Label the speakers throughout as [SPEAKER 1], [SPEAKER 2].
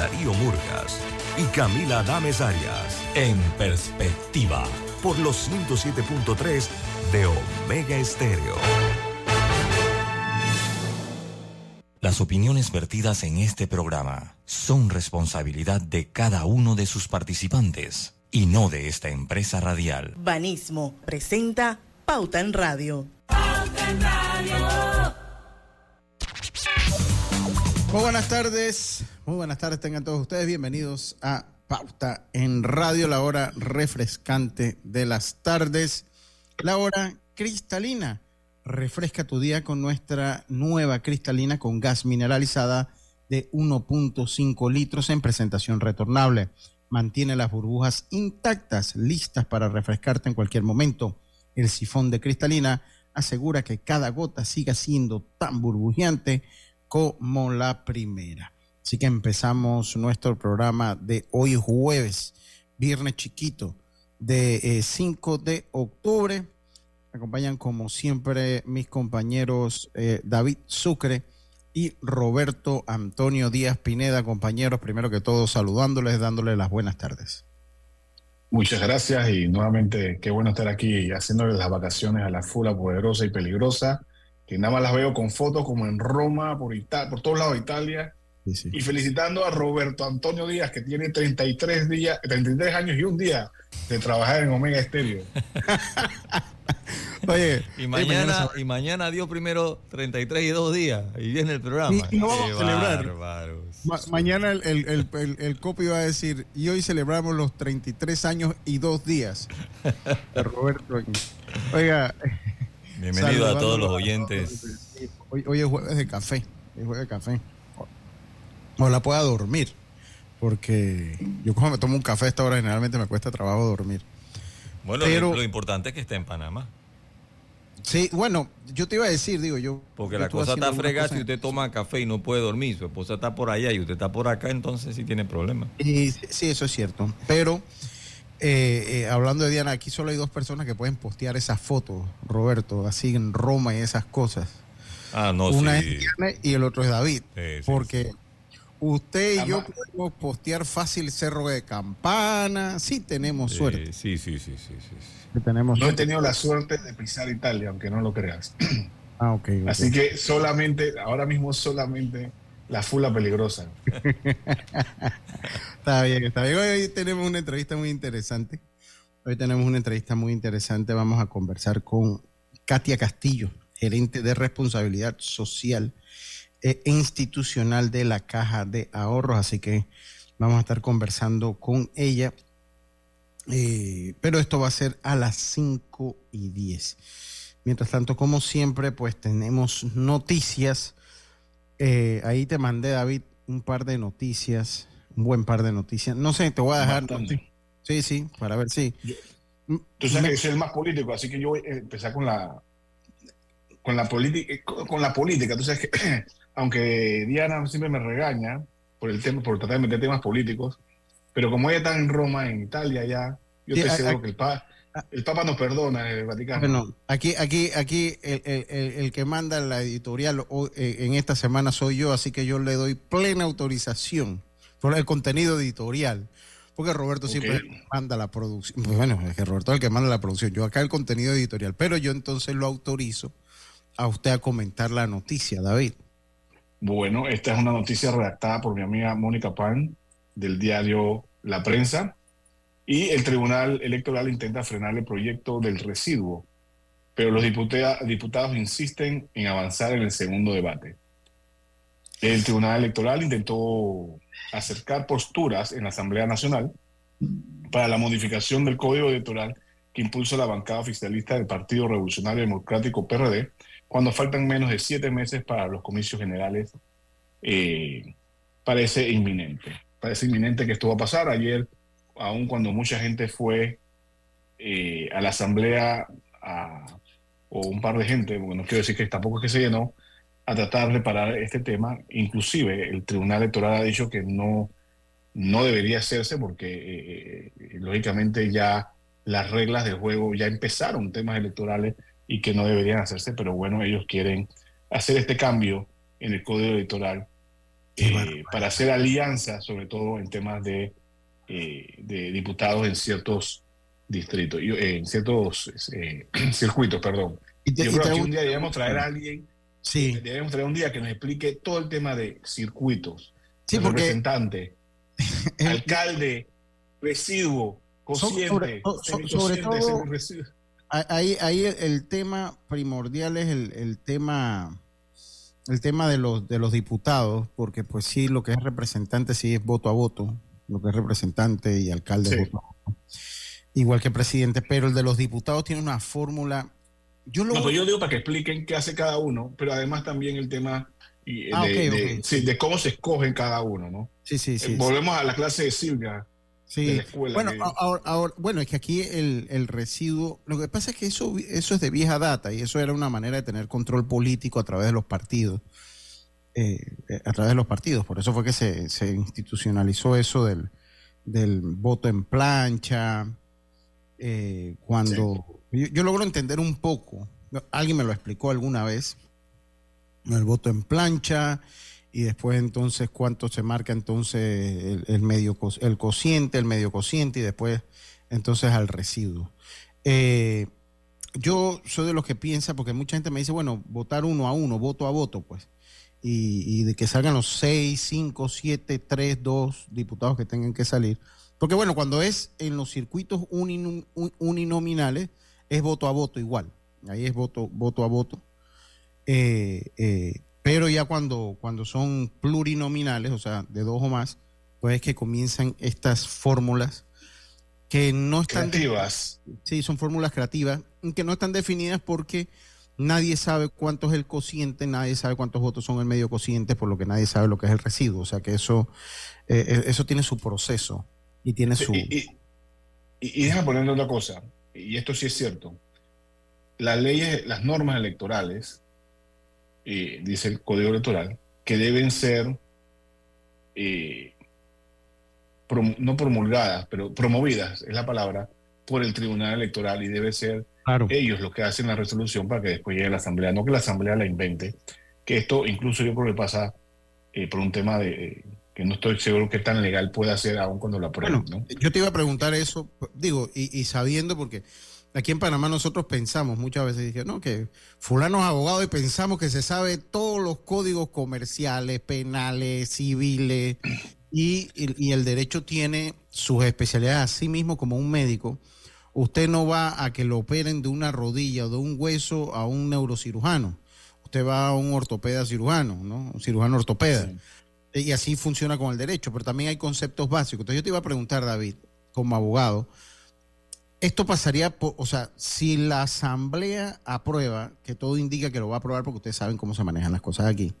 [SPEAKER 1] Darío Murgas y Camila Dames Arias. En perspectiva, por los 107.3 de Omega Estéreo. Las opiniones vertidas en este programa son responsabilidad de cada uno de sus participantes y no de esta empresa radial.
[SPEAKER 2] Banismo presenta Pauta en Radio. Pauta en Radio.
[SPEAKER 3] Muy buenas tardes, muy buenas tardes tengan todos ustedes, bienvenidos a Pauta en Radio, la hora refrescante de las tardes, la hora cristalina Refresca tu día con nuestra nueva cristalina con gas mineralizada de 1.5 litros en presentación retornable. Mantiene las burbujas intactas, listas para refrescarte en cualquier momento. El sifón de cristalina asegura que cada gota siga siendo tan burbujeante como la primera. Así que empezamos nuestro programa de hoy jueves, viernes chiquito, de 5 eh, de octubre me acompañan como siempre mis compañeros eh, David Sucre y Roberto Antonio Díaz Pineda, compañeros, primero que todo saludándoles, dándoles las buenas tardes.
[SPEAKER 4] Muchas gracias y nuevamente qué bueno estar aquí haciéndoles las vacaciones a la fula poderosa y peligrosa, que nada más las veo con fotos como en Roma, por, por todos lados de Italia. Y felicitando a Roberto Antonio Díaz, que tiene 33, días, 33 años y un día de trabajar en Omega Estéreo.
[SPEAKER 5] Oye, y mañana, y mañana dio primero 33 y dos días y viene el programa.
[SPEAKER 3] Y, no vamos a celebrar. mañana el, el, el, copio va a decir, y hoy celebramos los 33 años y dos días de Roberto. Oiga.
[SPEAKER 5] Bienvenido a todos los oyentes.
[SPEAKER 3] Hoy, hoy, es jueves de café. Es jueves de café. Ojalá pueda dormir. Porque yo cuando me tomo un café a esta hora generalmente me cuesta trabajo dormir.
[SPEAKER 5] Bueno, Pero, lo importante es que esté en Panamá.
[SPEAKER 3] Sí, bueno, yo te iba a decir, digo yo.
[SPEAKER 5] Porque la cosa está fregada si usted toma café y no puede dormir. Su esposa está por allá y usted está por acá, entonces sí tiene problemas.
[SPEAKER 3] Y, sí, eso es cierto. Pero eh, eh, hablando de Diana, aquí solo hay dos personas que pueden postear esas fotos, Roberto, así en Roma y esas cosas.
[SPEAKER 5] Ah, no,
[SPEAKER 3] Una es Diana y el otro es David. porque usted y yo podemos postear fácil Cerro de Campana. Sí, tenemos suerte.
[SPEAKER 5] Sí, sí, sí, sí. sí
[SPEAKER 4] no he tenido la suerte de pisar Italia, aunque no lo creas.
[SPEAKER 3] Ah, ok.
[SPEAKER 4] Así que solamente, ahora mismo solamente la fula peligrosa.
[SPEAKER 3] está bien, está bien. Hoy tenemos una entrevista muy interesante. Hoy tenemos una entrevista muy interesante. Vamos a conversar con Katia Castillo, gerente de responsabilidad social e institucional de la Caja de Ahorros. Así que vamos a estar conversando con ella eh, pero esto va a ser a las 5 y 10. Mientras tanto, como siempre, pues tenemos noticias. Eh, ahí te mandé, David, un par de noticias, un buen par de noticias. No sé, te voy a dejar. Sí, sí, para ver si.
[SPEAKER 4] tú sabes que soy el más político, así que yo voy a empezar con la con la política con la política. Tú sabes que aunque Diana siempre me regaña por el tema, por tratar de meter temas políticos, pero como ella está en Roma, en Italia ya, yo te estoy seguro que el, el Papa nos perdona el Vaticano.
[SPEAKER 3] Bueno, aquí, aquí, aquí el, el, que manda la editorial eh, en esta semana soy yo, así que yo le doy plena autorización por el contenido editorial. Porque Roberto siempre manda la producción. Bueno, es que Roberto es el que manda la producción. Yo acá el contenido editorial. Pero yo entonces lo autorizo a usted a comentar la noticia, David.
[SPEAKER 4] Bueno, esta es una noticia redactada por mi amiga Mónica Pan del diario La Prensa y el Tribunal Electoral intenta frenar el proyecto del residuo, pero los diputados insisten en avanzar en el segundo debate. El Tribunal Electoral intentó acercar posturas en la Asamblea Nacional para la modificación del Código Electoral que impulsa la bancada oficialista del Partido Revolucionario Democrático PRD, cuando faltan menos de siete meses para los comicios generales, eh, parece inminente parece inminente que esto va a pasar. Ayer, aun cuando mucha gente fue eh, a la asamblea, o un par de gente, bueno, no quiero decir que tampoco es que se llenó, a tratar de parar este tema. Inclusive el Tribunal Electoral ha dicho que no, no debería hacerse porque eh, eh, lógicamente ya las reglas del juego ya empezaron temas electorales y que no deberían hacerse, pero bueno, ellos quieren hacer este cambio en el código electoral eh, para hacer alianzas, sobre todo en temas de, de diputados en ciertos distritos, en ciertos circuitos, perdón. Yo creo que un día debemos traer a alguien, sí. debemos traer un día que nos explique todo el tema de circuitos, sí, representante, alcalde, residuo, cociente, sobre, todo,
[SPEAKER 3] ahí, ahí el, tema primordial es el, tema el tema de los de los diputados, porque pues sí, lo que es representante sí es voto a voto, lo que es representante y alcalde igual que presidente, pero el de los diputados tiene una fórmula
[SPEAKER 4] yo No, pues yo digo para que expliquen qué hace cada uno, pero además también el tema ah, de, cómo se escogen cada uno, ¿no?
[SPEAKER 3] Sí, sí, sí.
[SPEAKER 4] volvemos a la clase de Silvia.
[SPEAKER 3] Sí. De la escuela, bueno, ahora, bueno, es que aquí el, residuo, lo que pasa es que eso, eso es de vieja data y eso era una manera de tener control político a través de los partidos. Eh, a través de los partidos. Por eso fue que se, se institucionalizó eso del, del voto en plancha, eh, cuando yo, logro entender un poco, alguien me lo explicó alguna vez, el voto en plancha y después entonces cuánto se marca entonces el, medio el cociente, el medio cociente y después entonces al residuo. Eh, yo soy de los que piensa, porque mucha gente me dice, bueno, votar uno a uno, voto a voto, pues, y, y de que salgan los seis, cinco, siete, tres, dos diputados que tengan que salir. Porque bueno, cuando es en los circuitos uninominales, es voto a voto igual. Ahí es voto, voto a voto. Eh, eh, pero ya cuando, cuando son plurinominales, o sea, de dos o más, pues es que comienzan estas fórmulas que no están...
[SPEAKER 4] Creativas.
[SPEAKER 3] Sí, son fórmulas creativas, que no están definidas porque nadie sabe cuánto es el cociente, nadie sabe cuántos votos son el medio cociente, por lo que nadie sabe lo que es el residuo. O sea que eso, eh, eso tiene su proceso y tiene su...
[SPEAKER 4] Y, y, déjame ponerle otra cosa y esto sí es cierto, las leyes, las normas electorales, eh, dice el Código Electoral, que deben ser eh, no promulgadas, pero promovidas, es la palabra, por el Tribunal Electoral y debe ser ellos los que hacen la resolución para que después llegue a la Asamblea, no que la Asamblea la invente, que esto incluso yo creo que pasa eh, por un tema de que no estoy seguro que tan legal pueda ser aún cuando la aprueben.
[SPEAKER 3] Yo te iba a preguntar eso, digo, y, sabiendo, porque aquí en Panamá nosotros pensamos muchas veces, dije, no, que fulano es abogado y pensamos que se sabe todos los códigos comerciales, penales, civiles, y, el derecho tiene sus especialidades, así mismo como un médico. Usted no va a que lo operen de una rodilla o de un hueso a un neurocirujano. Usted va a un ortopeda cirujano, ¿no? Un cirujano ortopeda. Y así funciona con el derecho, pero también hay conceptos básicos. Entonces yo te iba a preguntar, David, como abogado, esto pasaría, por, o sea, si la asamblea aprueba, que todo indica que lo va a aprobar porque ustedes saben cómo se manejan las cosas aquí,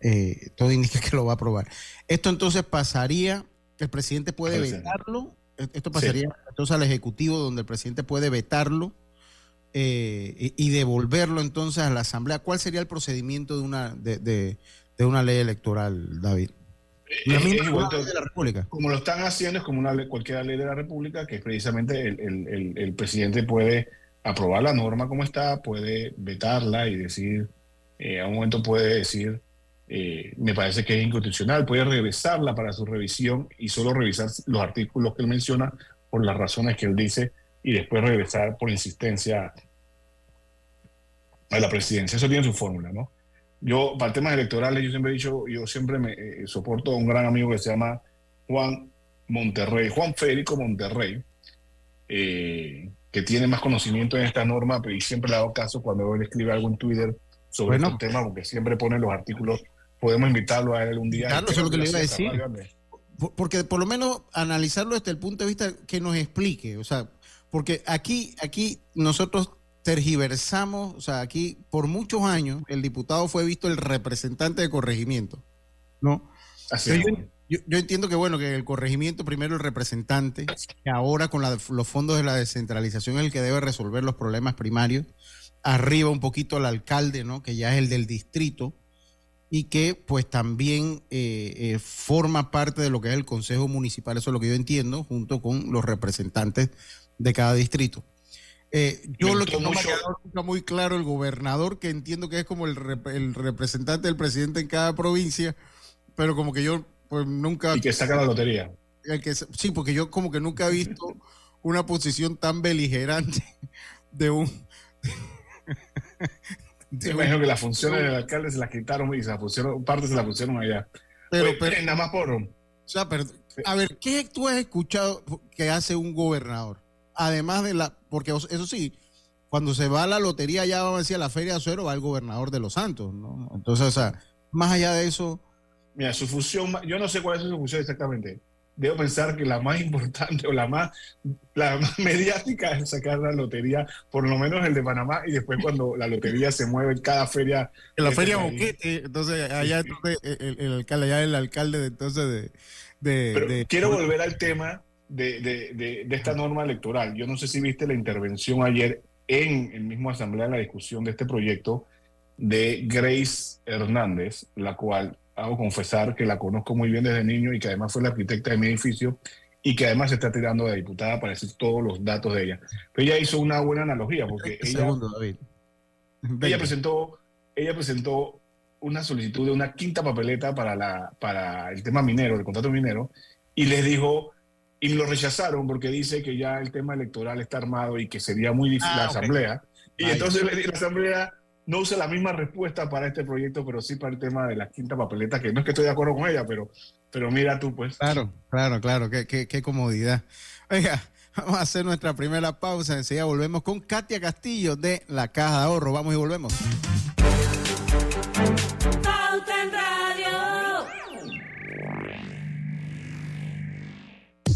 [SPEAKER 3] eh, todo indica que lo va a aprobar. Esto entonces pasaría, el presidente puede vetarlo, esto pasaría entonces al Ejecutivo donde el presidente puede vetarlo eh, y, devolverlo entonces a la asamblea. ¿Cuál sería el procedimiento de una, de de una ley electoral, David.
[SPEAKER 4] La misma ley de la República. Como lo están haciendo, es como una ley, cualquier ley de la República, que precisamente el, presidente puede aprobar la norma como está, puede vetarla y decir, eh, a un momento puede decir, eh, me parece que es inconstitucional, puede regresarla para su revisión y solo revisar los artículos que él menciona por las razones que él dice y después regresar por insistencia a la presidencia. Eso tiene su fórmula, ¿no? Yo, para temas electorales, yo siempre he dicho, yo siempre me eh, soporto a un gran amigo que se llama Juan Monterrey, Juan Federico Monterrey, eh, que tiene más conocimiento en esta norma, pero y siempre le hago caso cuando él escribe algo en Twitter sobre este tema, porque siempre pone los artículos. Podemos invitarlo a él un día.
[SPEAKER 3] Claro, eso es lo que le iba a decir. Porque por lo menos analizarlo desde el punto de vista que nos explique, o sea, porque aquí, aquí nosotros tergiversamos, o sea, aquí por muchos años el diputado fue visto el representante de corregimiento, ¿no?
[SPEAKER 4] Así
[SPEAKER 3] yo, yo, entiendo que, bueno, que el corregimiento primero el representante, que ahora con los fondos de la descentralización es el que debe resolver los problemas primarios, arriba un poquito el alcalde, ¿no? Que ya es el del distrito y que pues también eh, eh, forma parte de lo que es el Consejo Municipal, eso es lo que yo entiendo, junto con los representantes de cada distrito. Eh, yo lo que no me ha quedado muy claro, el gobernador, que entiendo que es como el, representante del presidente en cada provincia, pero como que yo pues nunca...
[SPEAKER 4] Y que saca la lotería.
[SPEAKER 3] El que, sí, porque yo como que nunca he visto una posición tan beligerante de un...
[SPEAKER 4] de imagino que las funciones del alcalde se las quitaron y se las pusieron, parte se las pusieron allá. Pero, pero nada más por... O
[SPEAKER 3] sea, pero, a ver, ¿qué tú has escuchado que hace un gobernador? Además de la, porque eso sí, cuando se va a la lotería, ya vamos a decir a la Feria de Azuero, va el gobernador de Los Santos, ¿no? Entonces, o sea, más allá de eso.
[SPEAKER 4] Mira, su función, yo no sé cuál es su función exactamente. Debo pensar que la más importante o la más, la más mediática es sacar la lotería, por lo menos el de Panamá, y después cuando la lotería se mueve en cada feria.
[SPEAKER 3] En la feria Boquete, entonces allá entonces, el, alcalde, allá el alcalde de entonces de,
[SPEAKER 4] quiero volver al tema de, de, esta norma electoral. Yo no sé si viste la intervención ayer en el mismo asamblea en la discusión de este proyecto de Grace Hernández, la cual hago confesar que la conozco muy bien desde niño y que además fue la arquitecta de mi edificio y que además se está tirando de diputada para decir todos los datos de ella. Pero ella hizo una buena analogía porque ella, ella presentó ella presentó una solicitud de una quinta papeleta para, la, para el tema minero, el contrato minero, y les dijo, y lo rechazaron porque dice que ya el tema electoral está armado y que sería muy difícil ah, la asamblea. Y entonces la asamblea no usa la misma respuesta para este proyecto, pero sí para el tema de la quinta papeleta, que no es que estoy de acuerdo con ella, pero, pero mira tú, pues.
[SPEAKER 3] Claro, claro, claro, qué, qué, qué comodidad. Oiga, vamos a hacer nuestra primera pausa, enseguida volvemos con Katia Castillo de la Caja de Ahorro. Vamos y volvemos.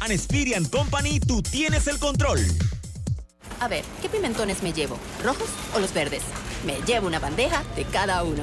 [SPEAKER 1] An Experian Company, tú tienes el control.
[SPEAKER 6] A ver, ¿qué pimentones me llevo? ¿Rojos o los verdes? Me llevo una bandeja de cada uno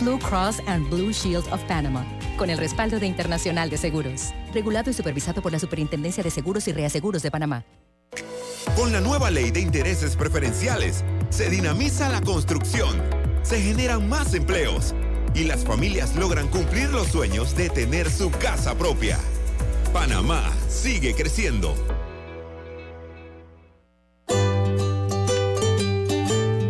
[SPEAKER 6] Blue Cross and Blue Shield of Panama, con el respaldo de Internacional de Seguros, regulado y supervisado por la Superintendencia de Seguros y Reaseguros de Panamá.
[SPEAKER 7] Con la nueva ley de intereses preferenciales, se dinamiza la construcción, se generan más empleos y las familias logran cumplir los sueños de tener su casa propia. Panamá sigue creciendo.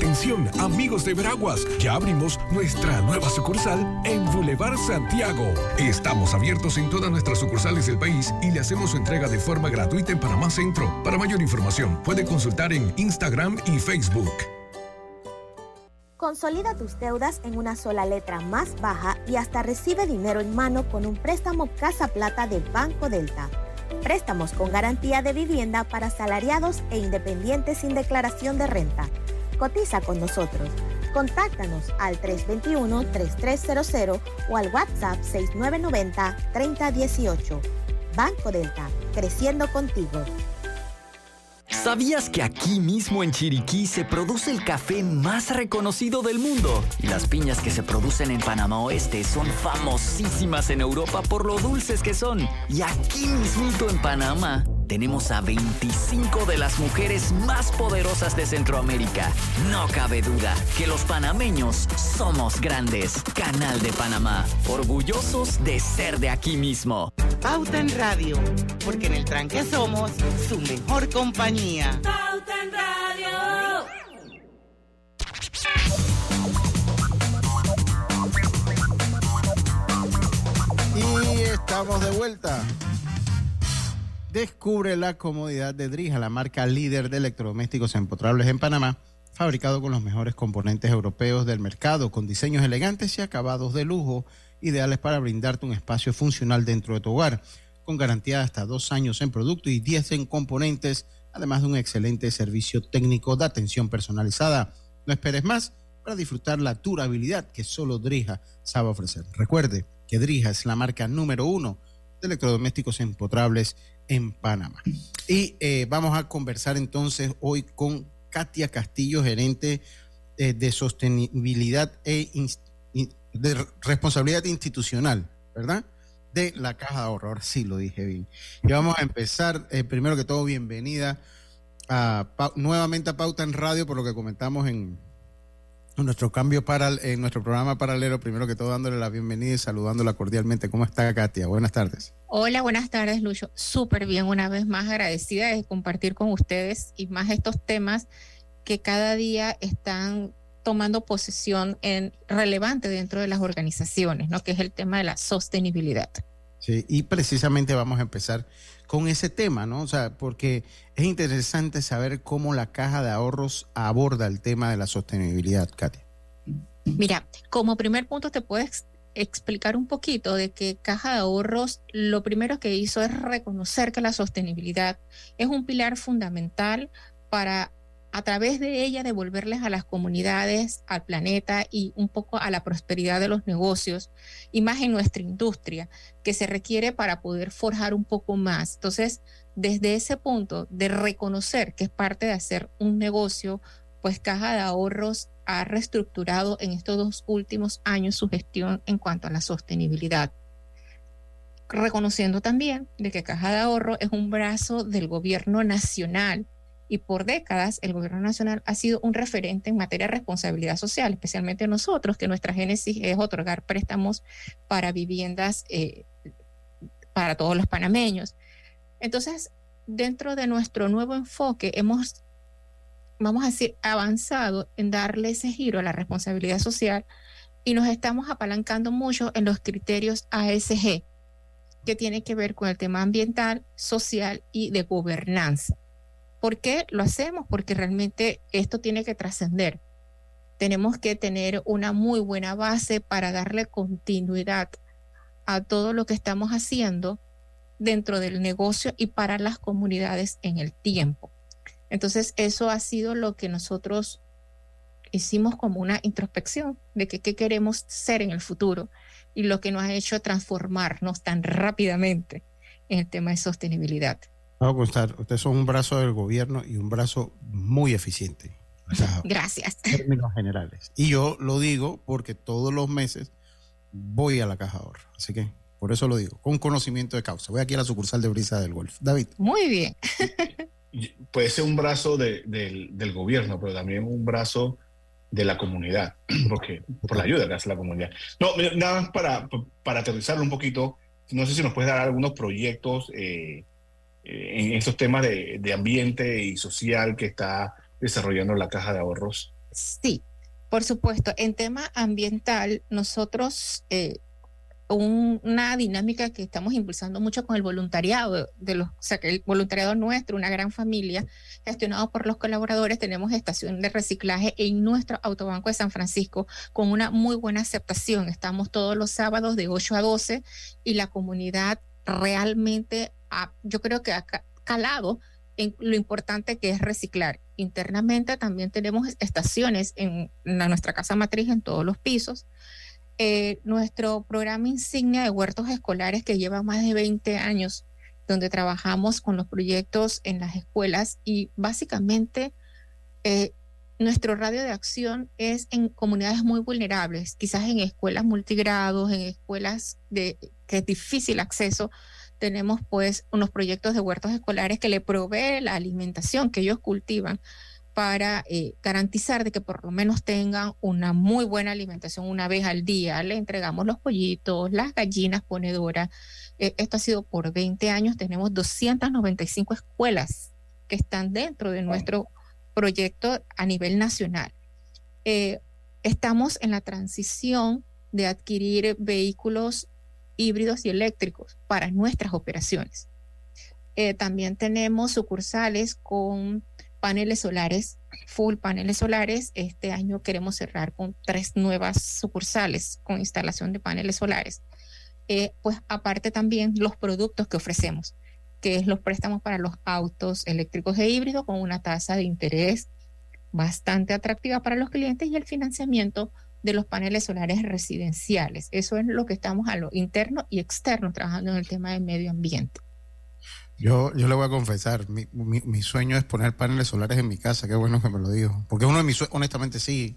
[SPEAKER 8] Atención, amigos de Veraguas, ya abrimos nuestra nueva sucursal en Boulevard Santiago. Estamos abiertos en todas nuestras sucursales del país y le hacemos su entrega de forma gratuita en Panamá Centro. Para mayor información, puede consultar en Instagram y Facebook.
[SPEAKER 9] Consolida tus deudas en una sola letra más baja y hasta recibe dinero en mano con un préstamo Casa Plata de Banco Delta. Préstamos con garantía de vivienda para salariados e independientes sin declaración de renta. Cotiza con nosotros. Contáctanos al 321-3300 o al WhatsApp 6990-3018. Banco Delta, creciendo contigo.
[SPEAKER 10] ¿Sabías que aquí mismo en Chiriquí se produce el café más reconocido del mundo? Y las piñas que se producen en Panamá Oeste son famosísimas en Europa por lo dulces que son. Y aquí mismito en Panamá tenemos a 25 de las mujeres más poderosas de Centroamérica. No cabe duda que los panameños somos grandes. Canal de Panamá, orgullosos de ser de aquí mismo.
[SPEAKER 11] Pauta en Radio, porque en el tranque somos su mejor compañía.
[SPEAKER 12] Pauta en Radio.
[SPEAKER 3] Y estamos de vuelta. Descubre la comodidad de Drija, la marca líder de electrodomésticos empotrables en Panamá, fabricado con los mejores componentes europeos del mercado, con diseños elegantes y acabados de lujo, ideales para brindarte un espacio funcional dentro de tu hogar, con garantía de hasta dos años en producto y 10 en componentes, además de un excelente servicio técnico de atención personalizada. No esperes más para disfrutar la durabilidad que solo Drija sabe ofrecer. Recuerde que Drija es la marca número uno de electrodomésticos empotrables en Panamá. Y eh, vamos a conversar entonces hoy con Katia Castillo, gerente eh, de sostenibilidad e de responsabilidad institucional, ¿verdad? De la Caja de Ahorro. Ahora sí lo dije bien. Y vamos a empezar, eh, primero que todo, bienvenida a, nuevamente a Pauta en Radio, por lo que comentamos en, nuestro cambio para en nuestro programa paralelo, primero que todo dándole la bienvenida y saludándola cordialmente. ¿Cómo está Katia? Buenas tardes.
[SPEAKER 13] Hola, buenas tardes, Lucho. Súper bien, una vez más agradecida de compartir con ustedes y más estos temas que cada día están tomando posesión en relevante dentro de las organizaciones, ¿no? Que es el tema de la sostenibilidad.
[SPEAKER 3] Sí, y precisamente vamos a empezar con ese tema, ¿no? O sea, porque es interesante saber cómo la caja de ahorros aborda el tema de la sostenibilidad, Katia.
[SPEAKER 13] Mira, como primer punto te puedes explicar un poquito de que Caja de Ahorros lo primero que hizo es reconocer que la sostenibilidad es un pilar fundamental para a través de ella devolverles a las comunidades, al planeta y un poco a la prosperidad de los negocios y más en nuestra industria, que se requiere para poder forjar un poco más. Entonces, desde ese punto de reconocer que es parte de hacer un negocio, pues Caja de Ahorros ha reestructurado en estos dos últimos años su gestión en cuanto a la sostenibilidad reconociendo también de que Caja de Ahorro es un brazo del gobierno nacional y por décadas el gobierno nacional ha sido un referente en materia de responsabilidad social, especialmente nosotros, que nuestra génesis es otorgar préstamos para viviendas eh, para todos los panameños. Entonces, dentro de nuestro nuevo enfoque, hemos, vamos a decir, avanzado en darle ese giro a la responsabilidad social y nos estamos apalancando mucho en los criterios ASG, que tiene que ver con el tema ambiental, social y de gobernanza. ¿Por qué lo hacemos? Porque realmente esto tiene que trascender. Tenemos que tener una muy buena base para darle continuidad a todo lo que estamos haciendo dentro del negocio y para las comunidades en el tiempo. Entonces, eso ha sido lo que nosotros hicimos como una introspección de que, qué queremos ser en el futuro y lo que nos ha hecho transformarnos tan rápidamente en el tema de sostenibilidad.
[SPEAKER 3] A constar, ustedes son un brazo del gobierno y un brazo muy eficiente.
[SPEAKER 13] Gracias.
[SPEAKER 3] En términos generales. Y yo lo digo porque todos los meses voy a la caja de ahorro. Así que por eso lo digo, con conocimiento de causa. Voy aquí a la sucursal de Brisa del Golf. David.
[SPEAKER 13] Muy bien.
[SPEAKER 4] Puede ser un brazo del, gobierno, pero también un brazo de la comunidad, porque por la ayuda que hace la comunidad. No, nada más para, para aterrizarlo un poquito, no sé si nos puedes dar algunos proyectos eh, en estos temas de, ambiente y social que está desarrollando la caja de ahorros?
[SPEAKER 13] Sí, por supuesto. En tema ambiental, nosotros eh, una dinámica que estamos impulsando mucho con el voluntariado, de los, o sea, que el voluntariado nuestro, una gran familia, gestionado por los colaboradores, tenemos estación de reciclaje en nuestro autobanco de San Francisco con una muy buena aceptación. Estamos todos los sábados de 8 a 12 y la comunidad realmente yo creo que ha calado en lo importante que es reciclar. Internamente también tenemos estaciones en, nuestra casa matriz en todos los pisos. Eh, nuestro programa insignia de huertos escolares que lleva más de 20 años, donde trabajamos con los proyectos en las escuelas y básicamente eh, nuestro radio de acción es en comunidades muy vulnerables, quizás en escuelas multigrados, en escuelas de que es difícil acceso. Tenemos pues unos proyectos de huertos escolares que le provee la alimentación que ellos cultivan para eh, garantizar de que por lo menos tengan una muy buena alimentación una vez al día. Le entregamos los pollitos, las gallinas ponedoras. Eh, esto ha sido por 20 años. Tenemos 295 escuelas que están dentro de nuestro proyecto a nivel nacional. Eh, estamos en la transición de adquirir vehículos híbridos y eléctricos para nuestras operaciones. Eh, también tenemos sucursales con paneles solares, full paneles solares. Este año queremos cerrar con tres nuevas sucursales con instalación de paneles solares. Eh, pues aparte también los productos que ofrecemos que es los préstamos para los autos eléctricos e híbridos con una tasa de interés bastante atractiva para los clientes y el financiamiento de los paneles solares residenciales. Eso es lo que estamos a lo interno y externo trabajando en el tema del medio ambiente.
[SPEAKER 3] Yo, yo le voy a confesar, mi, mi, sueño es poner paneles solares en mi casa, qué bueno que me lo dijo. Porque uno de mis sueños, honestamente sí,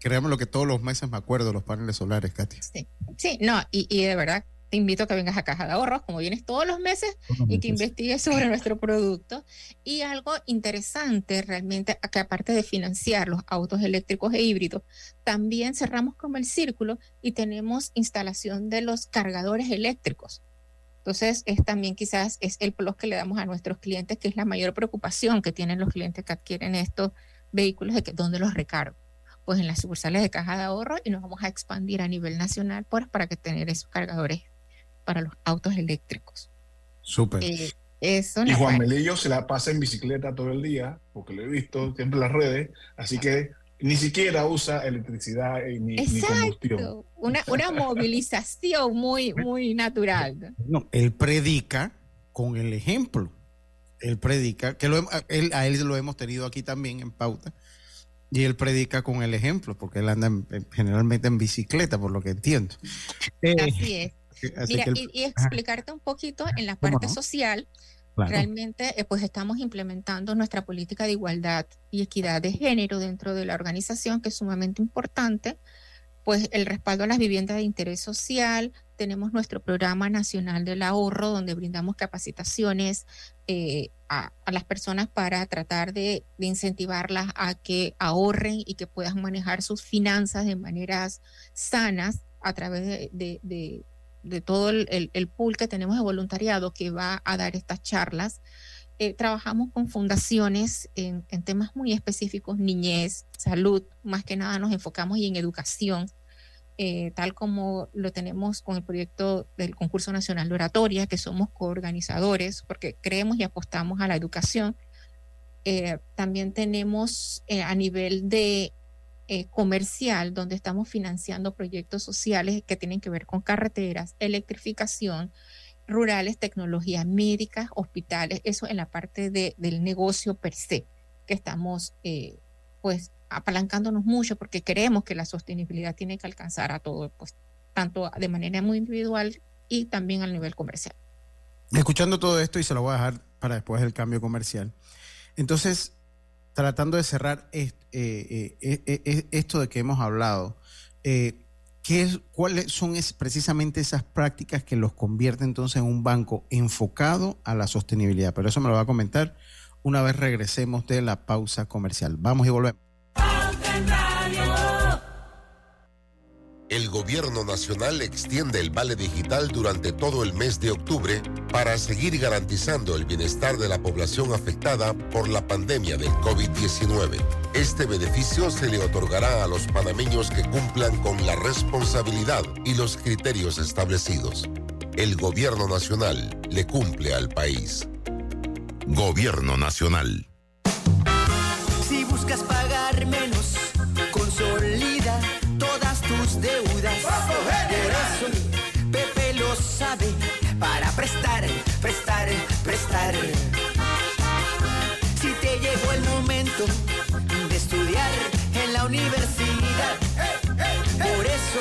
[SPEAKER 3] créanme lo que todos los meses me acuerdo de los paneles solares, Katia.
[SPEAKER 13] Sí, sí no, y, y de verdad te invito a que vengas a Caja de Ahorros, como vienes todos los meses, y que investigues sobre nuestro producto. Y algo interesante realmente, que aparte de financiar los autos eléctricos e híbridos, también cerramos como el círculo y tenemos instalación de los cargadores eléctricos. Entonces, es también quizás es el plus que le damos a nuestros clientes, que es la mayor preocupación que tienen los clientes que adquieren estos vehículos, de que dónde los recargo pues en las sucursales de caja de ahorro y nos vamos a expandir a nivel nacional pues, para que tener esos cargadores para los autos eléctricos.
[SPEAKER 3] Súper.
[SPEAKER 13] Eh,
[SPEAKER 4] y Juan Melillo se la pasa en bicicleta todo el día, porque lo he visto siempre en las redes, así que ni siquiera usa electricidad ni, ni combustión.
[SPEAKER 13] Una, una movilización muy, muy natural.
[SPEAKER 3] No, él predica con el ejemplo. Él predica, que lo, él, a él lo hemos tenido aquí también en pauta, y él predica con el ejemplo, porque él anda generalmente en bicicleta, por lo que entiendo.
[SPEAKER 13] Así es. Mira, y, explicarte un poquito en la parte social, realmente eh, pues estamos implementando nuestra política de igualdad y equidad de género dentro de la organización, que es sumamente importante, pues el respaldo a las viviendas de interés social, tenemos nuestro programa nacional del ahorro, donde brindamos capacitaciones eh, a, las personas para tratar de, incentivarlas a que ahorren y que puedan manejar sus finanzas de maneras sanas a través de, de todo el, el, pool que tenemos de voluntariado que va a dar estas charlas. Eh, trabajamos con fundaciones en, temas muy específicos, niñez, salud, más que nada nos enfocamos y en educación, eh, tal como lo tenemos con el proyecto del concurso nacional de oratoria, que somos coorganizadores porque creemos y apostamos a la educación. Eh, también tenemos a nivel de eh, comercial donde estamos financiando proyectos sociales que tienen que ver con carreteras, electrificación, rurales, tecnologías médicas, hospitales, eso en la parte de, del negocio per se, que estamos eh, pues apalancándonos mucho porque creemos que la sostenibilidad tiene que alcanzar a todo, pues tanto de manera muy individual y también al nivel comercial.
[SPEAKER 3] Escuchando todo esto y se lo voy a dejar para después del cambio comercial. Entonces, tratando de cerrar eh, eh, eh, esto de que hemos hablado, ¿qué ¿cuáles son precisamente esas prácticas que los convierten entonces en un banco enfocado a la sostenibilidad? Pero eso me lo va a comentar una vez regresemos de la pausa comercial. Vamos y volvemos.
[SPEAKER 14] El Gobierno Nacional extiende el vale digital durante todo el mes de octubre para seguir garantizando el bienestar de la población afectada por la pandemia del COVID-19. Este beneficio se le otorgará a los panameños que cumplan con la responsabilidad y los criterios establecidos. El Gobierno Nacional le cumple al país. Gobierno Nacional.
[SPEAKER 15] Si buscas pagar menos, consolida tus deudas. Por eso Pepe lo sabe, para prestar prestar, prestar. Si te llegó el momento de estudiar en la universidad, por eso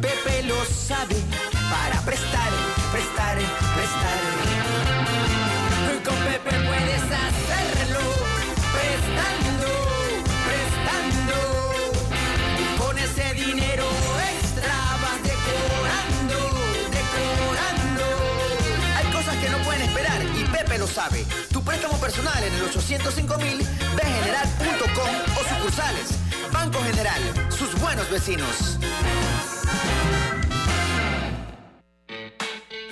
[SPEAKER 15] Pepe lo sabe, para prestar, prestar, prestar. Con Pepe puedes hacerlo, dinero extra vas decorando, decorando. Hay cosas que no pueden esperar y Pepe lo sabe. Tu préstamo personal en el 805 mil, bgeneral.com o sucursales. Banco General, sus buenos vecinos.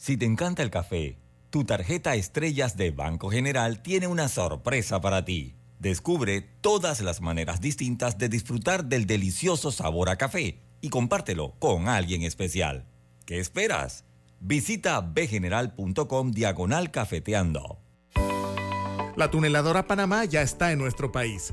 [SPEAKER 5] Si te encanta el café, tu tarjeta Estrellas de Banco General tiene una sorpresa para ti. Descubre todas las maneras distintas de disfrutar del delicioso sabor a café y compártelo con alguien especial. ¿Qué esperas? Visita bgeneral.com diagonal cafeteando.
[SPEAKER 16] La tuneladora Panamá ya está en nuestro país.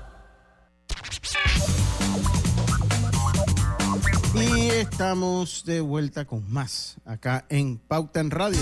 [SPEAKER 3] Y estamos de vuelta con más acá en Pauta en Radio.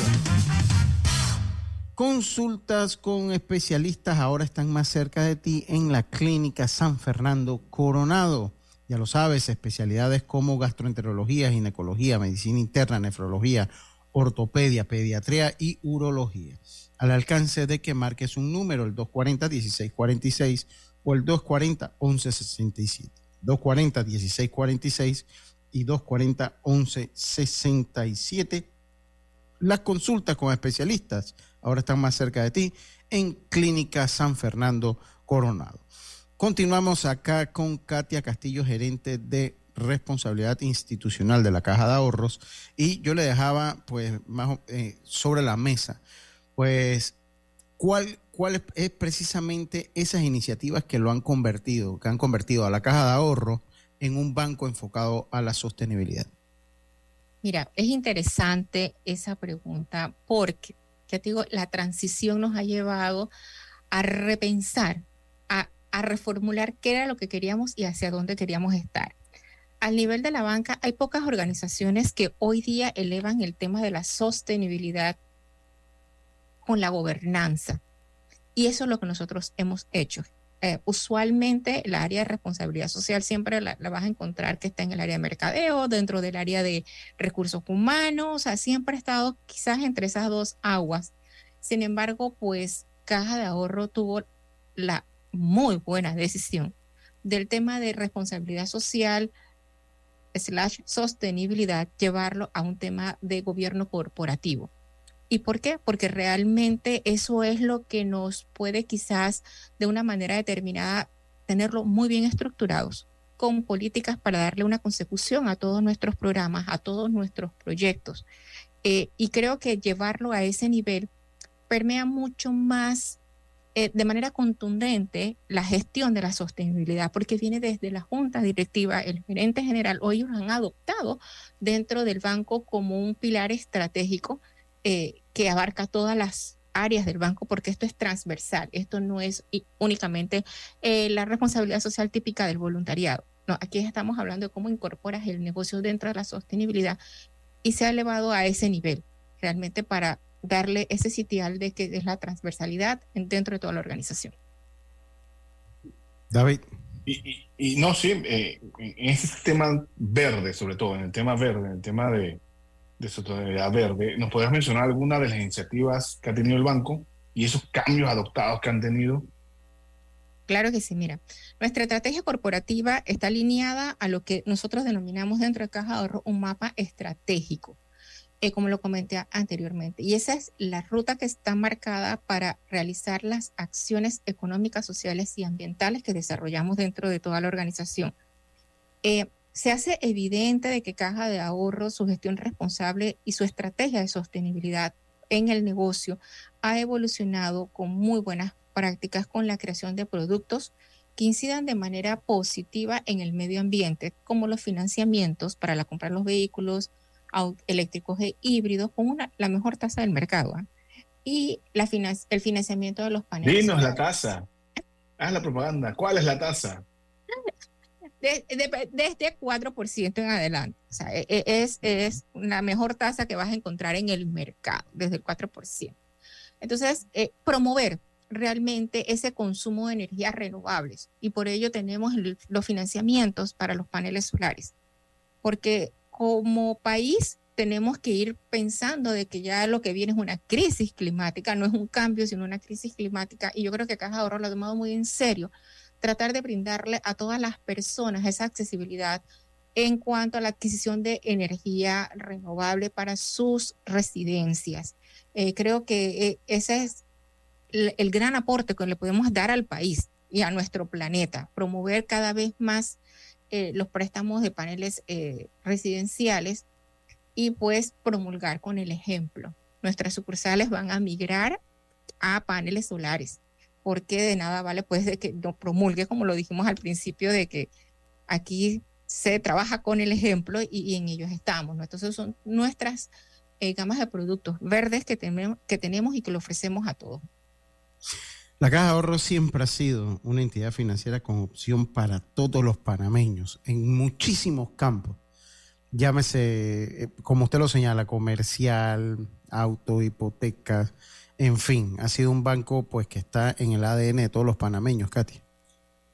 [SPEAKER 3] Consultas con especialistas ahora están más cerca de ti en la Clínica San Fernando Coronado. Ya lo sabes, especialidades como gastroenterología, ginecología, medicina interna, nefrología, ortopedia, pediatría y urología. Al alcance de que marques un número, el 240-1646 o el 240-1167. 240-1646 y 240-1167. Las consultas con especialistas ahora están más cerca de ti en Clínica San Fernando Coronado. Continuamos acá con Katia Castillo, gerente de responsabilidad institucional de la Caja de Ahorros y yo le dejaba pues más eh, sobre la mesa pues cuál cuál es precisamente esas iniciativas que lo han convertido, que han convertido a la Caja de Ahorro en un banco enfocado a la sostenibilidad?
[SPEAKER 13] Mira, es interesante esa pregunta porque, ya te digo, la transición nos ha llevado a repensar, a, reformular qué era lo que queríamos y hacia dónde queríamos estar. Al nivel de la banca, hay pocas organizaciones que hoy día elevan el tema de la sostenibilidad con la gobernanza. Y eso es lo que nosotros hemos hecho. Eh, usualmente la área de responsabilidad social siempre la, la, vas a encontrar que está en el área de mercadeo, dentro del área de recursos humanos, o sea, siempre ha estado quizás entre esas dos aguas. Sin embargo, pues Caja de Ahorro tuvo la muy buena decisión del tema de responsabilidad social slash sostenibilidad, llevarlo a un tema de gobierno corporativo. ¿Y por qué? Porque realmente eso es lo que nos puede quizás de una manera determinada tenerlo muy bien estructurados con políticas para darle una consecución a todos nuestros programas, a todos nuestros proyectos. Eh, y creo que llevarlo a ese nivel permea mucho más eh, de manera contundente la gestión de la sostenibilidad, porque viene desde la junta directiva, el gerente general, hoy lo han adoptado dentro del banco como un pilar estratégico eh, que abarca todas las áreas del banco, porque esto es transversal, esto no es únicamente eh, la responsabilidad social típica del voluntariado. No, aquí estamos hablando de cómo incorporas el negocio dentro de la sostenibilidad y se ha elevado a ese nivel, realmente para darle ese sitial de que es la transversalidad dentro de toda la organización.
[SPEAKER 3] David.
[SPEAKER 4] Y, no, sí, eh, en ese tema verde, sobre todo, en el tema verde, en el tema de, de sostenibilidad verde, ¿nos podrías mencionar alguna de las iniciativas que ha tenido el banco y esos cambios adoptados que han tenido?
[SPEAKER 13] Claro que sí, mira, nuestra estrategia corporativa está alineada a lo que nosotros denominamos dentro de Caja de Ahorro un mapa estratégico. Eh, como lo comenté anteriormente. Y esa es la ruta que está marcada para realizar las acciones económicas, sociales y ambientales que desarrollamos dentro de toda la organización. Eh, se hace evidente de que Caja de Ahorro, su gestión responsable y su estrategia de sostenibilidad en el negocio ha evolucionado con muy buenas prácticas con la creación de productos que incidan de manera positiva en el medio ambiente, como los financiamientos para la compra de los vehículos, eléctricos e híbridos con una, la mejor tasa del mercado. ¿ah? Y la el financiamiento de los paneles.
[SPEAKER 4] Dinos la tasa. Haz la propaganda. ¿Cuál es la tasa?
[SPEAKER 13] Desde 4% en adelante. O sea, e, e, es, es la mejor tasa que vas a encontrar en el mercado, desde el 4%. Entonces, eh, promover realmente ese consumo de energías renovables y por ello tenemos los financiamientos para los paneles solares, porque como país tenemos que ir pensando de que ya lo que viene es una crisis climática, no es un cambio, sino una crisis climática. Y yo creo que Caja de Ahorro lo ha tomado muy en serio, tratar de brindarle a todas las personas esa accesibilidad en cuanto a la adquisición de energía renovable para sus residencias. Eh, creo que eh, ese es el, gran aporte que le podemos dar al país y a nuestro planeta, promover cada vez más eh, los préstamos de paneles residenciales y pues promulgar con el ejemplo. Nuestras sucursales van a migrar a paneles solares, porque de nada vale pues de que no promulgue, como lo dijimos al principio, de que aquí se trabaja con el ejemplo y, en ellos estamos. ¿no? Entonces son nuestras eh, gamas de productos verdes que, tenemos, que tenemos y que le ofrecemos a todos.
[SPEAKER 3] La Caja de Ahorro siempre ha sido una entidad financiera con opción para todos los panameños en muchísimos campos. Llámese, eh, como usted lo señala, comercial, auto, hipotecas, en fin, ha sido un banco pues que está en el ADN de todos los panameños, Katy.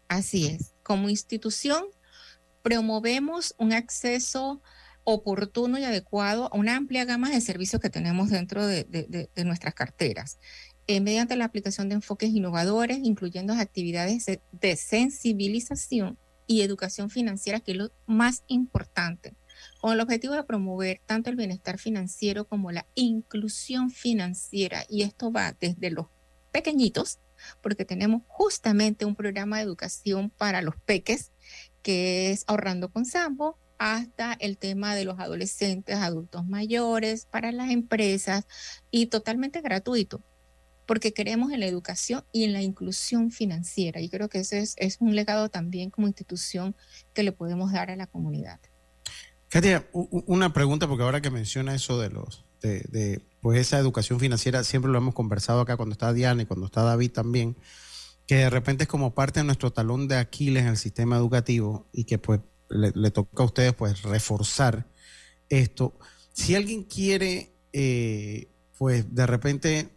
[SPEAKER 13] Así es. Como institución promovemos un acceso oportuno y adecuado a una amplia gama de servicios que tenemos dentro de, nuestras carteras. Eh, mediante la aplicación de enfoques innovadores, incluyendo actividades de, sensibilización y educación financiera, que es lo más importante, con el objetivo de promover tanto el bienestar financiero como la inclusión financiera. Y esto va desde los pequeñitos, porque tenemos justamente un programa de educación para los peques, que es Ahorrando con Sambo, hasta el tema de los adolescentes, adultos mayores, para las empresas y totalmente gratuito porque creemos en la educación y en la inclusión financiera. Y creo que ese es, un legado también como institución que le podemos dar a la comunidad.
[SPEAKER 3] Katia, una pregunta, porque ahora que menciona eso de los de, pues esa educación financiera, siempre lo hemos conversado acá cuando está Diana y cuando está David también, que de repente es como parte de nuestro talón de Aquiles en el sistema educativo y que pues le, toca a ustedes pues reforzar esto. Si alguien quiere, eh, pues de repente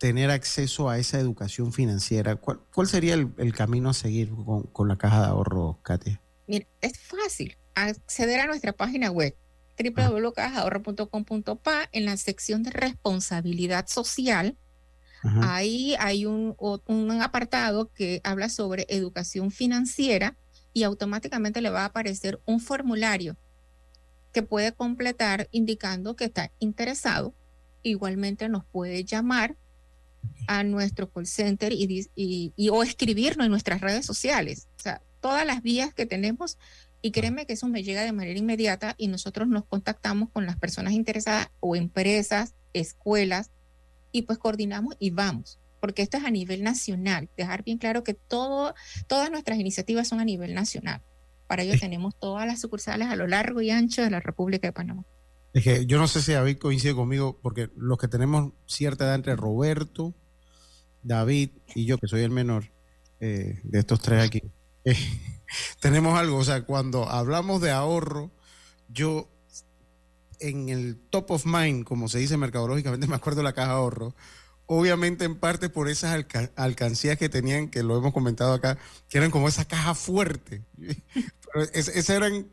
[SPEAKER 3] tener acceso a esa educación financiera, ¿cuál, sería el, camino a seguir con, la caja de ahorro, Katia?
[SPEAKER 13] Mira, es fácil. Acceder a nuestra página web www.cajahorro.com.pa en la sección de responsabilidad social. Ahí hay un, un apartado que habla sobre educación financiera y automáticamente le va a aparecer un formulario que puede completar indicando que está interesado. Igualmente nos puede llamar a nuestro call center y, y, o escribirnos en nuestras redes sociales. O sea, todas las vías que tenemos y créeme que eso me llega de manera inmediata y nosotros nos contactamos con las personas interesadas o empresas, escuelas y pues coordinamos y vamos, porque esto es a nivel nacional. Dejar bien claro que todo, todas nuestras iniciativas son a nivel nacional. Para ello tenemos todas las sucursales a lo largo y ancho de la República de Panamá.
[SPEAKER 3] Es que yo no sé si David coincide conmigo, porque los que tenemos cierta edad entre Roberto, David y yo, que soy el menor eh, de estos tres aquí, eh, tenemos algo. O sea, cuando hablamos de ahorro, yo en el top of mind, como se dice mercadológicamente, me acuerdo de la caja de ahorro, obviamente en parte por esas alcancías que tenían, que lo hemos comentado acá, que eran como esa caja fuerte. esas eran,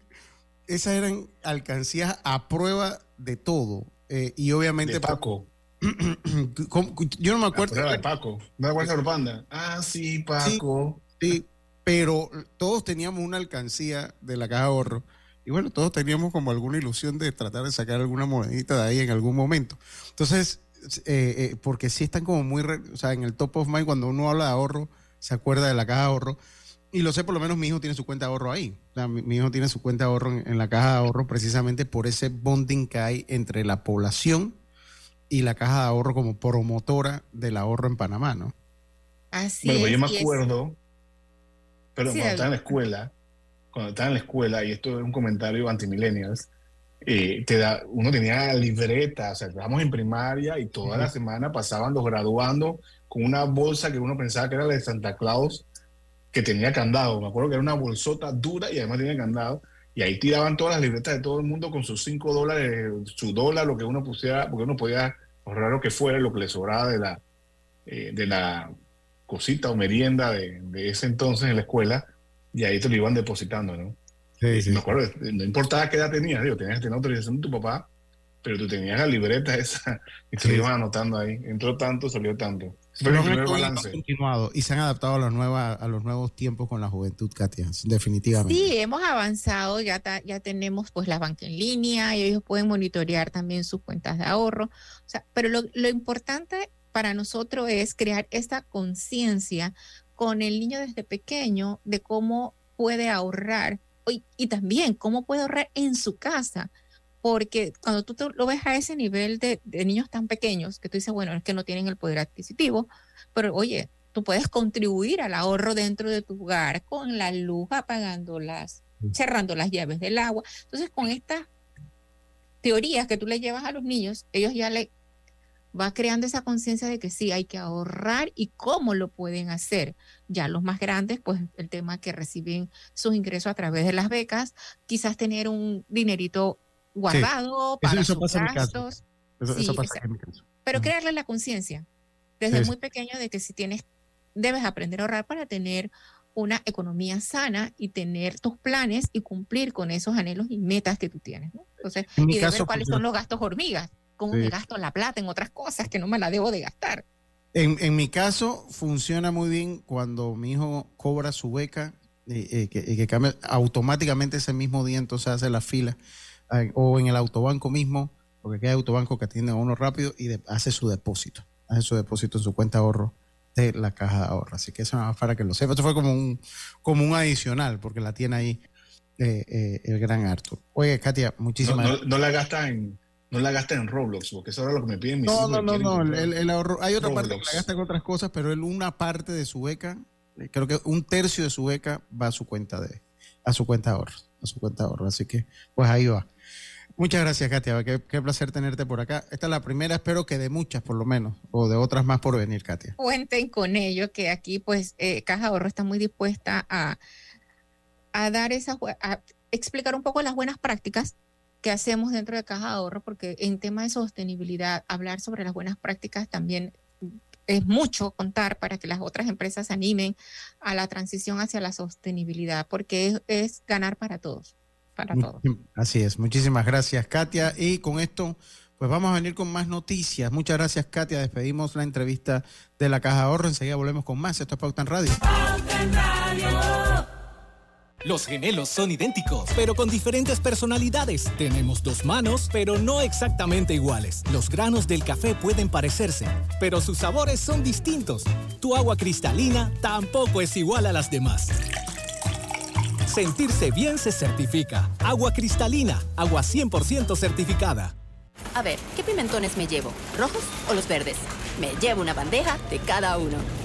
[SPEAKER 3] esas eran alcancías a prueba de todo. Eh, y obviamente...
[SPEAKER 4] De Paco.
[SPEAKER 3] yo no me acuerdo.
[SPEAKER 4] de Paco. ¿No de Panda? Ah, sí, Paco.
[SPEAKER 3] Sí, pero todos teníamos una alcancía de la caja de ahorro. Y bueno, todos teníamos como alguna ilusión de tratar de sacar alguna monedita de ahí en algún momento. Entonces, eh, eh, porque sí están como muy, o sea, en el top of mind cuando uno habla de ahorro, se acuerda de la caja de ahorro. Y lo sé, por lo menos mi hijo tiene su cuenta de ahorro ahí. O sea, mi, hijo tiene su cuenta de ahorro en, la caja de ahorro precisamente por ese bonding que hay entre la población y la caja de ahorro como promotora del ahorro en Panamá, ¿no?
[SPEAKER 13] Así
[SPEAKER 4] bueno,
[SPEAKER 13] pues
[SPEAKER 4] yo me acuerdo, pero cuando estaba en la escuela, cuando estaba en la escuela, y esto es un comentario anti-millennials, eh, te da, uno tenía libreta, o sea, estábamos en primaria y toda la semana pasaban los graduando con una bolsa que uno pensaba que era la de Santa Claus, que tenía candado. Me acuerdo que era una bolsota dura y además tenía candado. Y ahí tiraban todas las libretas de todo el mundo con sus cinco dólares, su dólar, lo que uno pusiera, porque uno podía ahorrar lo que fuera, lo que le sobraba de la, eh, de la cosita o merienda de, de, ese entonces en la escuela, y ahí te lo iban depositando, ¿no? Me acuerdo, no importaba qué edad tenías, digo, tenías que tener autorización de tu papá, pero tú tenías la libreta esa y te lo iban anotando ahí. Entró tanto, salió tanto.
[SPEAKER 3] Pero el balance. continuado y se han adaptado a los, nuevos, a los nuevos tiempos con la juventud, Katia, definitivamente.
[SPEAKER 13] Sí, hemos avanzado, ya, ya tenemos pues la banca en línea y ellos pueden monitorear también sus cuentas de ahorro. O sea, pero lo, lo importante para nosotros es crear esta conciencia con el niño desde pequeño de cómo puede ahorrar y, también cómo puede ahorrar en su casa. Porque cuando tú lo ves a ese nivel de, niños tan pequeños, que tú dices, bueno, es que no tienen el poder adquisitivo, pero oye, tú puedes contribuir al ahorro dentro de tu hogar con la luz, apagándolas, cerrando las llaves del agua. Entonces, con estas teorías que tú le llevas a los niños, ellos ya le va creando esa conciencia de que sí, hay que ahorrar y cómo lo pueden hacer. Ya los más grandes, pues el tema que reciben sus ingresos a través de las becas, quizás tener un dinerito guardado para sus gastos.
[SPEAKER 3] Eso, pasa en mi caso.
[SPEAKER 13] Pero crearle la conciencia desde muy pequeño de que si tienes, debes aprender a ahorrar para tener una economía sana y tener tus planes y cumplir con esos anhelos y metas que tú tienes. Entonces, y de ver cuáles son los gastos hormigas cómo me gasto la plata en otras cosas que no me la debo de gastar.
[SPEAKER 3] En, en mi caso, funciona muy bien cuando mi hijo cobra su beca y, y que, cambia automáticamente ese mismo día, entonces hace la fila o en el autobanco mismo, porque hay autobanco que atiende a uno rápido y hace su depósito, hace su depósito en su cuenta de ahorro de la caja de ahorro. Así que eso es para que lo sepa. Esto fue como un, como un adicional, porque la tiene ahí eh, eh, el gran Arthur. Oye, Katia, muchísimas
[SPEAKER 4] gracias. no, la gasta en, no la gasta en Roblox, porque eso es lo que me piden mis
[SPEAKER 3] No, no, no, no. El, ahorro, hay otra parte que la gasta en otras cosas, pero él una parte de su beca, eh, creo que un tercio de su beca va a su cuenta de, a su cuenta de ahorro, a su cuenta de ahorro. Así que, pues ahí va. Muchas gracias, Katia. Qué, placer tenerte por acá. Esta es la primera, espero que de muchas por lo menos, o de otras más por venir, Katia.
[SPEAKER 13] Cuenten con ello, que aquí pues eh, Caja Ahorro está muy dispuesta a, a dar esa, a explicar un poco las buenas prácticas que hacemos dentro de Caja de Ahorro, porque en tema de sostenibilidad, hablar sobre las buenas prácticas también es mucho contar para que las otras empresas se animen a la transición hacia la sostenibilidad, porque es, ganar para todos, para todos.
[SPEAKER 3] Así es, muchísimas gracias Katia. Y con esto Pues vamos a venir con más noticias. Muchas gracias, Katia. Despedimos la entrevista de la Caja de Ahorro. Enseguida volvemos con más. Esto es Pauta en Radio.
[SPEAKER 17] Los gemelos son idénticos, pero con diferentes personalidades. Tenemos dos manos, pero no exactamente iguales. Los granos del café pueden parecerse, pero sus sabores son distintos. Tu agua cristalina tampoco es igual a las demás. Sentirse bien se certifica. Agua cristalina, agua 100% certificada.
[SPEAKER 18] A ver, ¿qué pimentones me llevo? ¿Rojos o los verdes? Me llevo una bandeja de cada uno.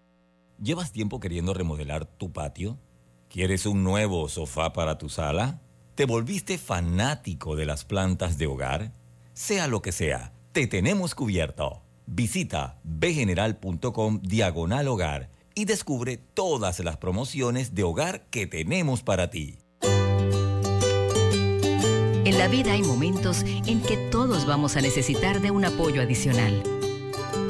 [SPEAKER 5] ¿Llevas tiempo queriendo remodelar tu patio? ¿Quieres un nuevo sofá para tu sala? ¿Te volviste fanático de las plantas de hogar? Sea lo que sea, te tenemos cubierto. Visita bgeneral.com diagonal hogar y descubre todas las promociones de hogar que tenemos para ti.
[SPEAKER 6] En la vida hay momentos en que todos vamos a necesitar de un apoyo adicional.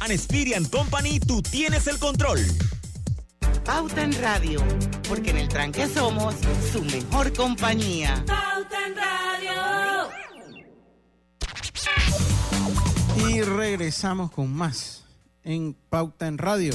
[SPEAKER 19] and Experian Company, tú tienes el control.
[SPEAKER 11] Pauta en Radio, porque en el tranque somos su mejor compañía.
[SPEAKER 12] Pauta en Radio.
[SPEAKER 3] Y regresamos con más en Pauta en Radio.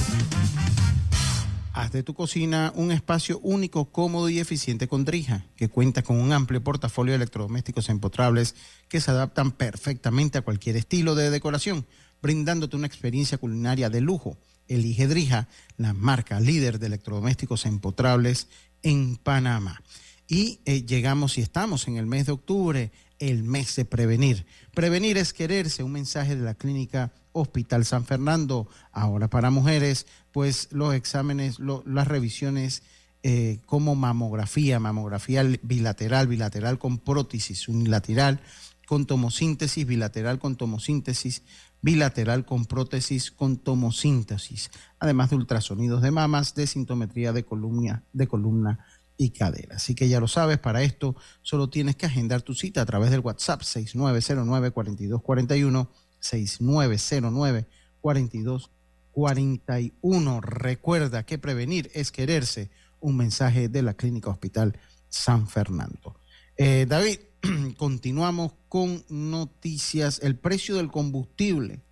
[SPEAKER 3] Haz de tu cocina un espacio único, cómodo y eficiente con Drija, que cuenta con un amplio portafolio de electrodomésticos empotrables que se adaptan perfectamente a cualquier estilo de decoración, brindándote una experiencia culinaria de lujo. Elige Drija, la marca líder de electrodomésticos empotrables en Panamá. Y eh, llegamos y estamos en el mes de octubre, el mes de prevenir. Prevenir es quererse, un mensaje de la clínica Hospital San Fernando. Ahora para mujeres, pues los exámenes, las revisiones eh, como mamografía, mamografía bilateral, bilateral con prótesis unilateral, con tomosíntesis, bilateral con tomosíntesis, bilateral con prótesis con tomosíntesis, además de ultrasonidos de mamas, de sintometría de columna, de columna y cadera. Así que ya lo sabes, para esto solo tienes que agendar tu cita a través del WhatsApp 6909-4241, 6909-4241. Recuerda que prevenir es quererse, un mensaje de la Clínica Hospital San Fernando. Eh, David, continuamos con noticias. El precio del combustible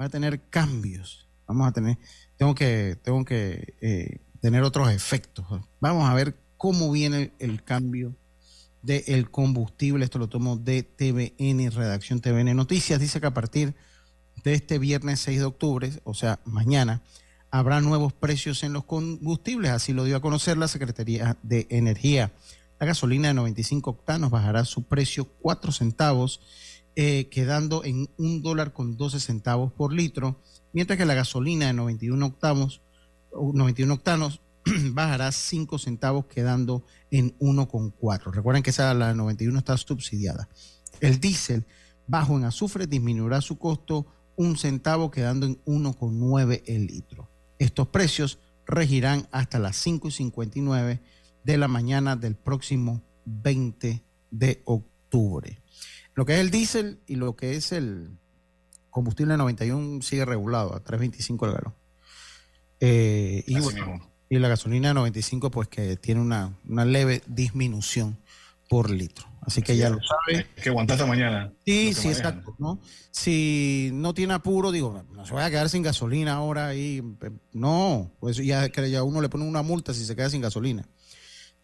[SPEAKER 3] va a tener cambios. Vamos a tener, tengo que, tengo que eh, tener otros efectos. Vamos a ver cómo viene el cambio del combustible. Esto lo tomo de TVN, Redacción TVN Noticias. Dice que a partir de este viernes 6 de octubre, o sea, mañana, habrá nuevos precios en los combustibles. Así lo dio a conocer la Secretaría de Energía. La gasolina de 95 octanos bajará su precio 4 centavos, eh, quedando en un dólar con 12 centavos por litro, mientras que la gasolina de 91 octavos, 91 octanos bajará 5 centavos, quedando en 1,4. Recuerden que esa la 91 está subsidiada. El diésel bajo en azufre disminuirá su costo un centavo, quedando en 1,9 el litro. Estos precios regirán hasta las 5.59 de la mañana del próximo 20 de octubre. Lo que es el diésel y lo que es el combustible 91 sigue regulado a 3.25 el galón. Eh, y, y, la gasolina 95 pues que tiene una, una leve disminución por litro. Así que ya lo sabe.
[SPEAKER 4] Que aguanta hasta mañana.
[SPEAKER 3] Sí, sí, exacto. ¿no? Si no tiene apuro, digo, no se vaya a quedar sin gasolina ahora y no, pues ya, ya uno le pone una multa si se queda sin gasolina.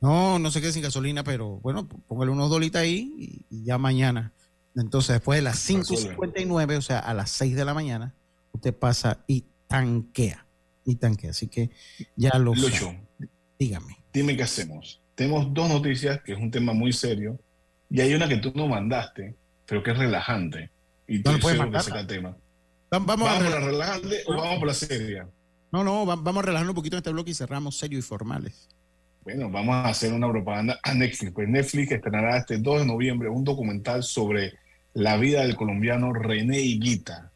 [SPEAKER 3] No, no se quede sin gasolina, pero bueno, póngale unos dolitas ahí y, ya mañana. Entonces, después de las 5.59, o sea, a las 6 de la mañana, usted pasa y tanquea. Y tanquea. Así que ya lo
[SPEAKER 4] Lucho,
[SPEAKER 3] Dígame.
[SPEAKER 4] Dime qué hacemos. Tenemos dos noticias, que es un tema muy serio, y hay una que tú no mandaste, pero que es relajante. Y tú no que tema.
[SPEAKER 3] Vamos,
[SPEAKER 4] a, la relajante o vamos por la seria?
[SPEAKER 3] No, no, vamos a relajar un poquito en este bloque y cerramos serio y formales.
[SPEAKER 4] Bueno, vamos a hacer una propaganda a Netflix. Pues Netflix estrenará este 2 de noviembre un documental sobre la vida del colombiano René Higuita.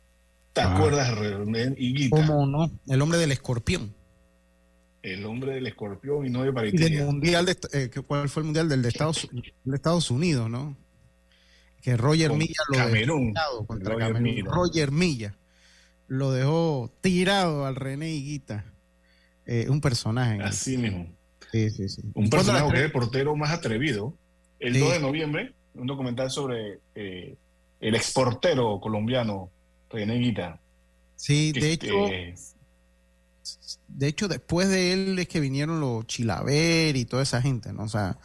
[SPEAKER 4] ¿Te ah. acuerdas de René Higuita?
[SPEAKER 3] ¿Cómo no? El hombre del escorpión.
[SPEAKER 4] El hombre del escorpión y no de
[SPEAKER 3] del mundial de, eh, ¿Cuál fue el mundial del de Estados, de Estados Unidos, no? Que Roger Milla lo
[SPEAKER 4] Camerún,
[SPEAKER 3] dejó contra Roger Milla. Roger Milla lo dejó tirado al René Higuita. Eh, un personaje.
[SPEAKER 4] Así mismo.
[SPEAKER 3] Sí, sí, sí.
[SPEAKER 4] Un personaje que es el portero más atrevido. El 2 de noviembre, un documental sobre eh, el exportero colombiano René Higuita.
[SPEAKER 3] Sí, de hecho, de hecho, después de él es que vinieron los Chilaver y toda esa gente, ¿no? O sea,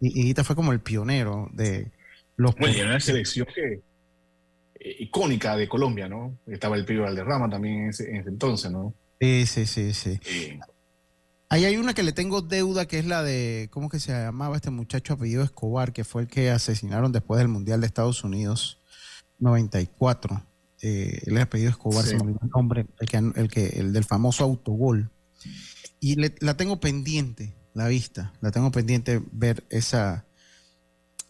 [SPEAKER 3] y, fue como el pionero de los...
[SPEAKER 4] Bueno, y una selección que, eh, icónica de Colombia, ¿no? Estaba el Pío Valderrama también en ese, entonces, ¿no?
[SPEAKER 3] Sí, sí, sí, sí. Ahí hay una que le tengo deuda, que es la de, ¿cómo que se llamaba este muchacho apellido Escobar, que fue el que asesinaron después del Mundial de Estados Unidos 94? eh, el apellido Escobar, se me el nombre, el que, el que, el del famoso autogol. Y la tengo pendiente, la vista, la tengo pendiente ver esa,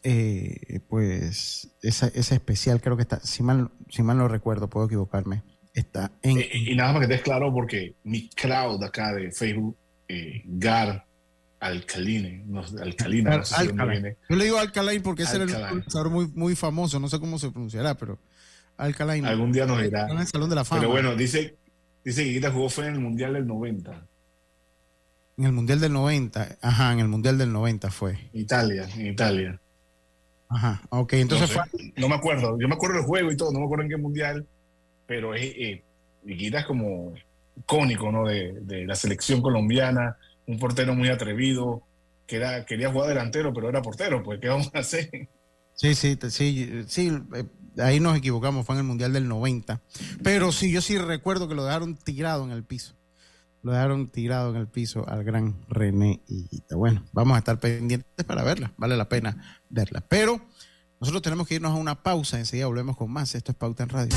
[SPEAKER 3] eh, pues, esa, esa especial, creo que está, si mal, si mal no recuerdo, puedo equivocarme, está en...
[SPEAKER 4] Y nada más que estés claro, porque mi crowd acá de Facebook, eh, Gar Alcaline, no, Alcalina, no sé si viene.
[SPEAKER 3] Yo le digo Alcaline porque ese era un muy, muy famoso, no sé cómo se pronunciará, pero Alcalá
[SPEAKER 4] Algún día nos irá.
[SPEAKER 3] En el Salón de la Fama.
[SPEAKER 4] Pero bueno, dice, dice que Guita jugó fue en el Mundial del 90.
[SPEAKER 3] En el Mundial del 90. Ajá, en el Mundial del 90 fue.
[SPEAKER 4] Italia, en Italia.
[SPEAKER 3] Ajá, ok, entonces
[SPEAKER 4] no fue. No me acuerdo, yo me acuerdo del juego y todo, no me acuerdo en qué Mundial, pero es, eh, es como icónico, ¿no? De, de, la selección colombiana, un portero muy atrevido, que era, quería jugar delantero, pero era portero, pues, ¿qué vamos a hacer?
[SPEAKER 3] Sí, sí, sí, sí, eh, ahí nos equivocamos, fue en el Mundial del 90. Pero sí, yo sí recuerdo que lo dejaron tirado en el piso. Lo dejaron tirado en el piso al gran René Higuita. Bueno, vamos a estar pendientes para verla, vale la pena verla. Pero nosotros tenemos que irnos a una pausa, enseguida volvemos con más. Esto es Pauta en Radio.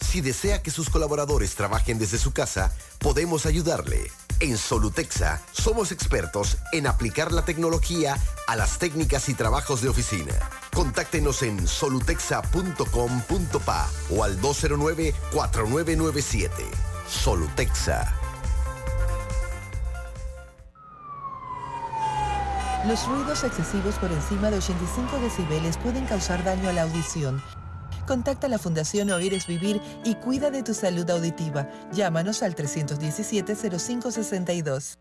[SPEAKER 20] Si desea que sus colaboradores trabajen desde su casa, podemos ayudarle. En Solutexa somos expertos en aplicar la tecnología a las técnicas y trabajos de oficina. Contáctenos en solutexa.com.pa o al 209-4997. Solutexa.
[SPEAKER 21] Los ruidos excesivos por encima de 85 decibeles pueden causar daño a la audición Contacta a la Fundación Oír es Vivir y cuida de tu salud auditiva. Llámanos al 317-0562.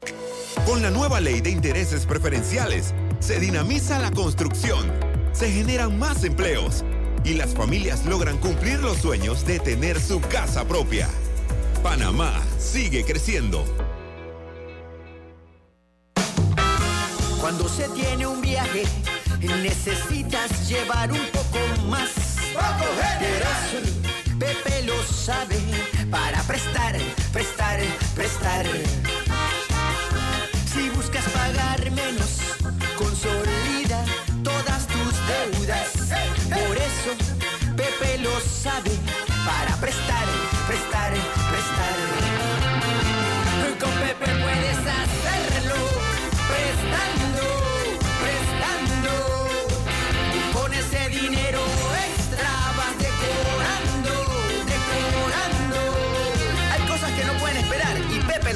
[SPEAKER 22] Con la nueva ley de intereses preferenciales, se dinamiza la construcción, se generan más empleos y las familias logran cumplir los sueños de tener su casa propia. Panamá sigue creciendo.
[SPEAKER 15] Cuando se tiene un viaje, necesitas llevar un poco más Pepe lo sabe para prestar, prestar, prestar. Si buscas pagar menos, consolida todas tus deudas. Por eso, Pepe lo sabe para prestar,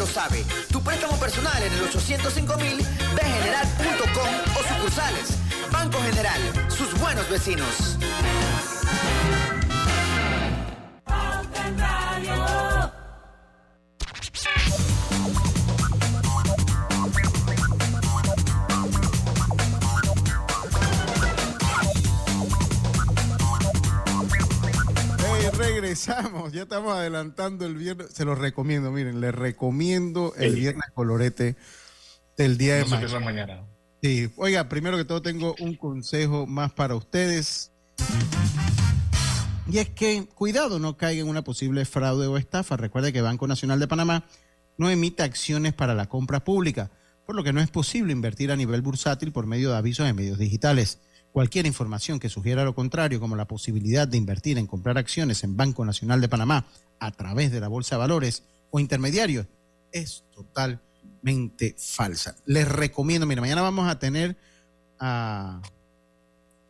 [SPEAKER 15] sabe. Tu préstamo personal en el 805 mil de general.com o sucursales. Banco General, sus buenos vecinos.
[SPEAKER 3] Regresamos, ya estamos adelantando el viernes. Se los recomiendo, miren, les recomiendo el viernes colorete del día de mañana. Sí, oiga, primero que todo tengo un consejo más para ustedes. Y es que cuidado, no caiga en una posible fraude o estafa. Recuerde que Banco Nacional de Panamá no emite acciones para la compra pública, por lo que no es posible invertir a nivel bursátil por medio de avisos en medios digitales. Cualquier información que sugiera lo contrario, como la posibilidad de invertir en comprar acciones en Banco Nacional de Panamá a través de la Bolsa de Valores o intermediarios, es totalmente falsa. Les recomiendo, mira, mañana vamos a tener a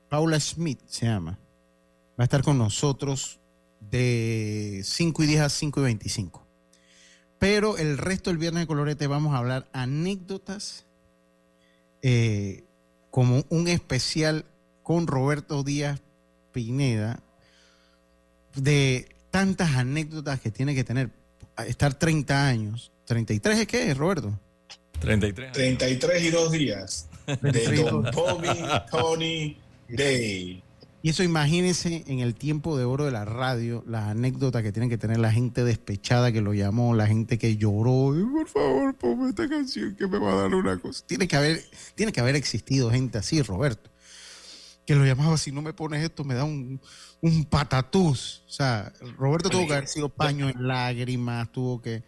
[SPEAKER 3] Paula Smith, se llama. Va a estar con nosotros de 5 y 10 a 5 y 25. Pero el resto del viernes de colorete vamos a hablar anécdotas eh, como un especial con Roberto Díaz Pineda de tantas anécdotas que tiene que tener, estar 30 años. ¿33 es qué, Roberto?
[SPEAKER 23] 33.
[SPEAKER 4] 33 y dos días de
[SPEAKER 3] 33 y
[SPEAKER 4] Don Tony Day.
[SPEAKER 3] Y eso imagínense en el tiempo de oro de la radio, las anécdotas que tienen que tener la gente despechada que lo llamó, la gente que lloró, "Ay, por favor, ponme esta canción que me va a dar una cosa. Tiene que haber, tiene que haber existido gente así, Roberto, que lo llamaba, si no me pones esto me da un, un patatús. O sea, Roberto tuvo que haber sido paño en lágrimas, tuvo que...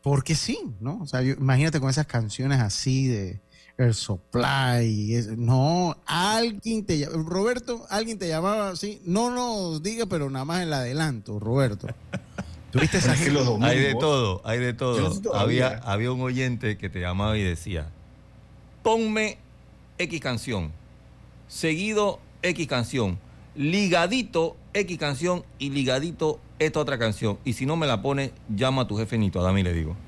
[SPEAKER 3] Porque sí, ¿no? O sea, yo- imagínate con esas canciones así de el supply. es- no, alguien te ll- Roberto, alguien te llamaba así. No nos diga, pero nada más el adelanto, Roberto. ¿Tuviste esa gente?
[SPEAKER 4] los domingos-
[SPEAKER 5] Hay de todo, hay de
[SPEAKER 4] no
[SPEAKER 5] todo. Había, había un oyente que te llamaba y decía, ponme X canción, seguido X canción, ligadito X canción y ligadito esta otra canción. Y si no me la pone, llama a tu jefe Nito, a Dami le digo.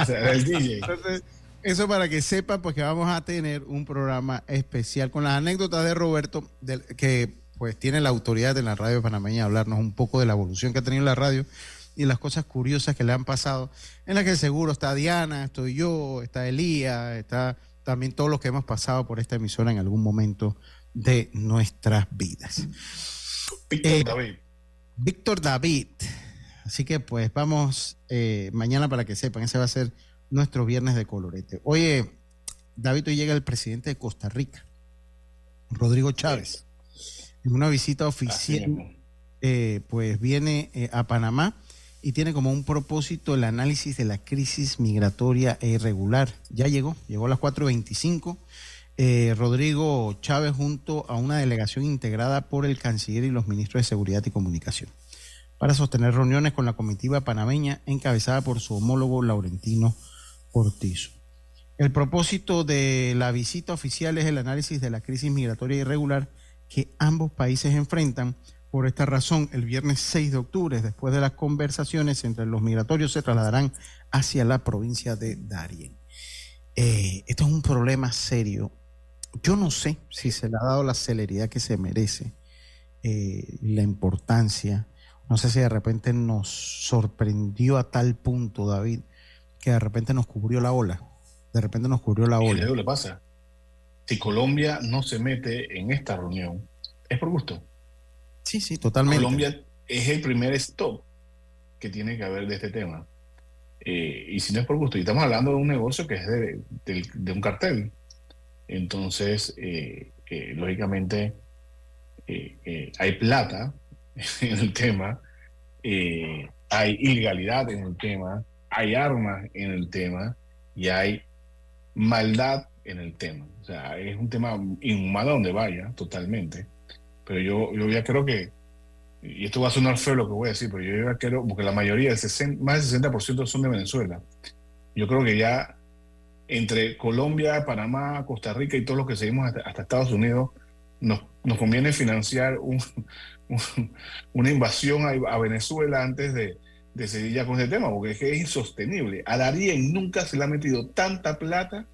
[SPEAKER 4] O sea, el DJ.
[SPEAKER 3] Entonces, eso para que sepan, pues que vamos a tener un programa especial con las anécdotas de Roberto, que pues tiene la autoridad de la radio panameña hablarnos un poco de la evolución que ha tenido la radio y las cosas curiosas que le han pasado, en las que seguro está Diana, estoy yo, está Elías, está también todos los que hemos pasado por esta emisora en algún momento de nuestras vidas.
[SPEAKER 4] Víctor
[SPEAKER 3] Eh,
[SPEAKER 4] David.
[SPEAKER 3] Víctor David. Así que pues vamos eh, mañana para que sepan, ese va a ser nuestro viernes de colorete. Oye, David, hoy llega el presidente de Costa Rica, Rodrigo Chávez, en una visita oficial, eh, pues viene eh, a Panamá y tiene como un propósito el análisis de la crisis migratoria e irregular. Ya llegó, llegó a las 4.25. Eh, Rodrigo Chávez junto a una delegación integrada por el canciller y los ministros de Seguridad y Comunicación para sostener reuniones con la comitiva panameña encabezada por su homólogo Laurentino El propósito de la visita oficial es el análisis de la crisis migratoria irregular que ambos países enfrentan. Por esta razón, el viernes 6 de octubre, después de las conversaciones entre los migratorios, se trasladarán hacia la provincia de Darien. Eh, esto es un problema serio. Yo no sé si se le ha dado la celeridad que se merece, eh, la importancia. No sé si de repente nos sorprendió a tal punto, David, que de repente nos cubrió la ola. De repente nos cubrió la ola.
[SPEAKER 4] luego le pasa. Si Colombia no se mete en esta reunión, es por gusto.
[SPEAKER 3] Sí, sí, totalmente.
[SPEAKER 4] Colombia es el primer stop que tiene que haber de este tema. Eh, y si no es por gusto, y estamos hablando de un negocio que es de, un cartel. Entonces, eh, eh, lógicamente, hay plata en el tema, hay ilegalidad en el tema, hay armas en el tema y hay maldad en el tema. O sea, es un tema inhumano donde vaya, totalmente. Pero yo, yo ya creo que, y esto va a sonar feo lo que voy a decir, pero yo ya creo, porque la mayoría, el 60 más del 60% son de Venezuela. Yo creo que ya entre Colombia, Panamá, Costa Rica y todos los que seguimos hasta, Estados Unidos, nos, nos conviene financiar un- un- una invasión a Venezuela antes de, de seguir ya con ese tema, porque es que es insostenible. A Darien nunca se le ha metido tanta plata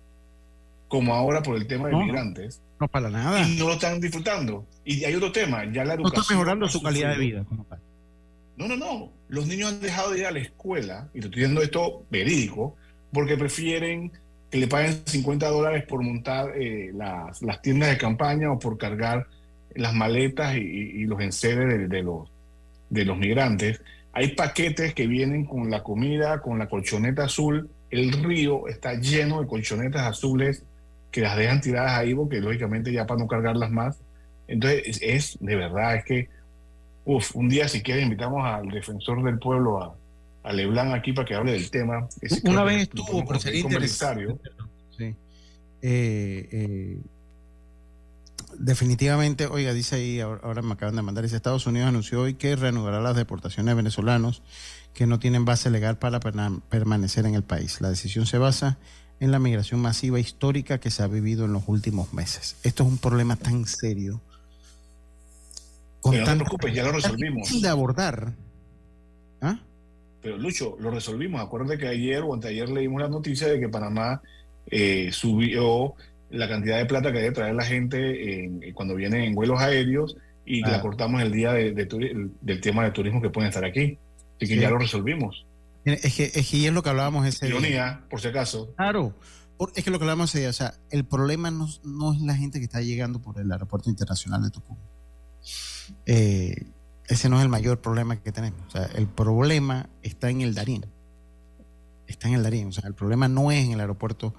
[SPEAKER 4] como ahora por el tema de
[SPEAKER 3] No.
[SPEAKER 4] migrantes.
[SPEAKER 3] No para nada.
[SPEAKER 4] Y no lo están disfrutando. Y hay otro tema, ya la
[SPEAKER 3] No
[SPEAKER 4] educación.
[SPEAKER 3] está mejorando su calidad de vida. como tal.
[SPEAKER 4] No, no, no. Los niños han dejado de ir a la escuela, y te estoy diciendo esto verídico, porque prefieren que le paguen 50 dólares por montar eh, las, las tiendas de campaña o por cargar las maletas y los enseres de, de los, de los migrantes. Hay paquetes que vienen con la comida, con la colchoneta azul. El río está lleno de colchonetas azules que las dejan tiradas ahí porque lógicamente ya para no cargarlas más. Entonces es, es de verdad, es que Uf, un día si quiere invitamos al defensor del pueblo, a, a Leblanc aquí para que hable del tema.
[SPEAKER 3] Una vez estuvo, pero sería interesante. Sí. Eh, eh, definitivamente, oiga, dice ahí, ahora, me acaban de mandar, dice Estados Unidos anunció hoy que reanudará las deportaciones de venezolanos que no tienen base legal para permanecer en el país. La decisión se basa en la migración masiva histórica que se ha vivido en los últimos meses. Esto es un problema tan serio.
[SPEAKER 4] Pero no te preocupes, ya lo resolvimos.
[SPEAKER 3] de abordar. ¿Ah?
[SPEAKER 4] Pero Lucho, lo resolvimos. Acuérdate que ayer o anteayer leímos la noticia de que Panamá eh, subió la cantidad de plata que debe traer la gente en- cuando vienen en vuelos aéreos y
[SPEAKER 3] Ah.
[SPEAKER 4] la cortamos el día de- de turi- del tema de turismo que pueden estar aquí. Así que
[SPEAKER 3] Sí.
[SPEAKER 4] ya lo resolvimos.
[SPEAKER 3] Es que, es que es lo que hablábamos ese día.
[SPEAKER 4] Ironía, por si acaso.
[SPEAKER 3] Claro. Es que lo que hablamos ese día, o sea, el problema no, no es la gente que está llegando por el aeropuerto internacional de Tucumán. Eh, ese no es el mayor problema que tenemos. O sea, el problema está en el Darín. Está en el Darín. O sea, el problema no es en el aeropuerto.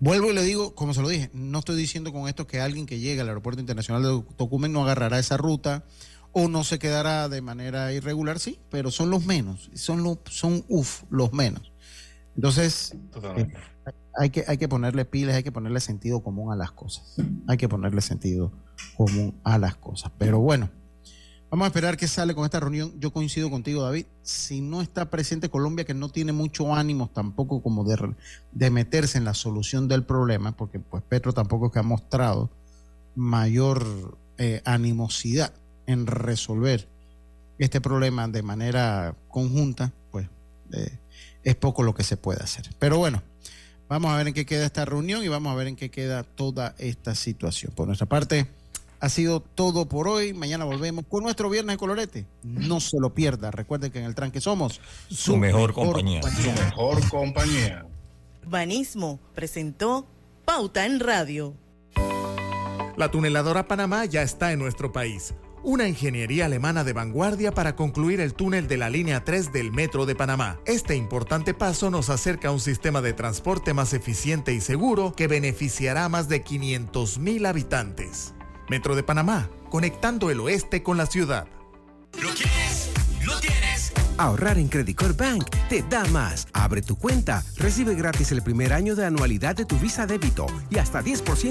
[SPEAKER 3] Vuelvo y le digo, como se lo dije, no estoy diciendo con esto que alguien que llegue al aeropuerto internacional de Tocumen no agarrará esa ruta o no se quedará de manera irregular, sí, pero son los menos. Son, los, son uf, los menos. Entonces, eh, hay que, hay que ponerle pilas, hay que ponerle sentido común a las cosas. Hay que ponerle sentido común a las cosas. Pero bueno, Vamos a esperar qué sale con esta reunión. Yo coincido contigo, David. Si no está presente Colombia, que no tiene mucho ánimo tampoco como de, de meterse en la solución del problema, porque pues Petro tampoco es que ha mostrado mayor eh, animosidad en resolver este problema de manera conjunta, pues eh, es poco lo que se puede hacer. Pero bueno, vamos a ver en qué queda esta reunión y vamos a ver en qué queda toda esta situación. Por nuestra parte, ha sido todo por hoy. Mañana volvemos con nuestro Viernes de Colorete. No se lo pierda. Recuerden que en el tranque somos
[SPEAKER 5] su, mejor, compañía.
[SPEAKER 4] Su mejor compañía.
[SPEAKER 11] Banismo presentó Pauta en Radio.
[SPEAKER 16] La tuneladora Panamá ya está en nuestro país. Una ingeniería alemana de vanguardia para concluir el túnel de la línea 3 del Metro de Panamá. Este importante paso nos acerca a un sistema de transporte más eficiente y seguro que beneficiará a más de 500.000 habitantes. Metro de Panamá, conectando el oeste con la ciudad.
[SPEAKER 24] ¿Lo quieres? ¡Lo tienes! Ahorrar en Credit Core Bank te da más. Abre tu cuenta, recibe gratis el primer año de anualidad de tu Visa débito y hasta 10%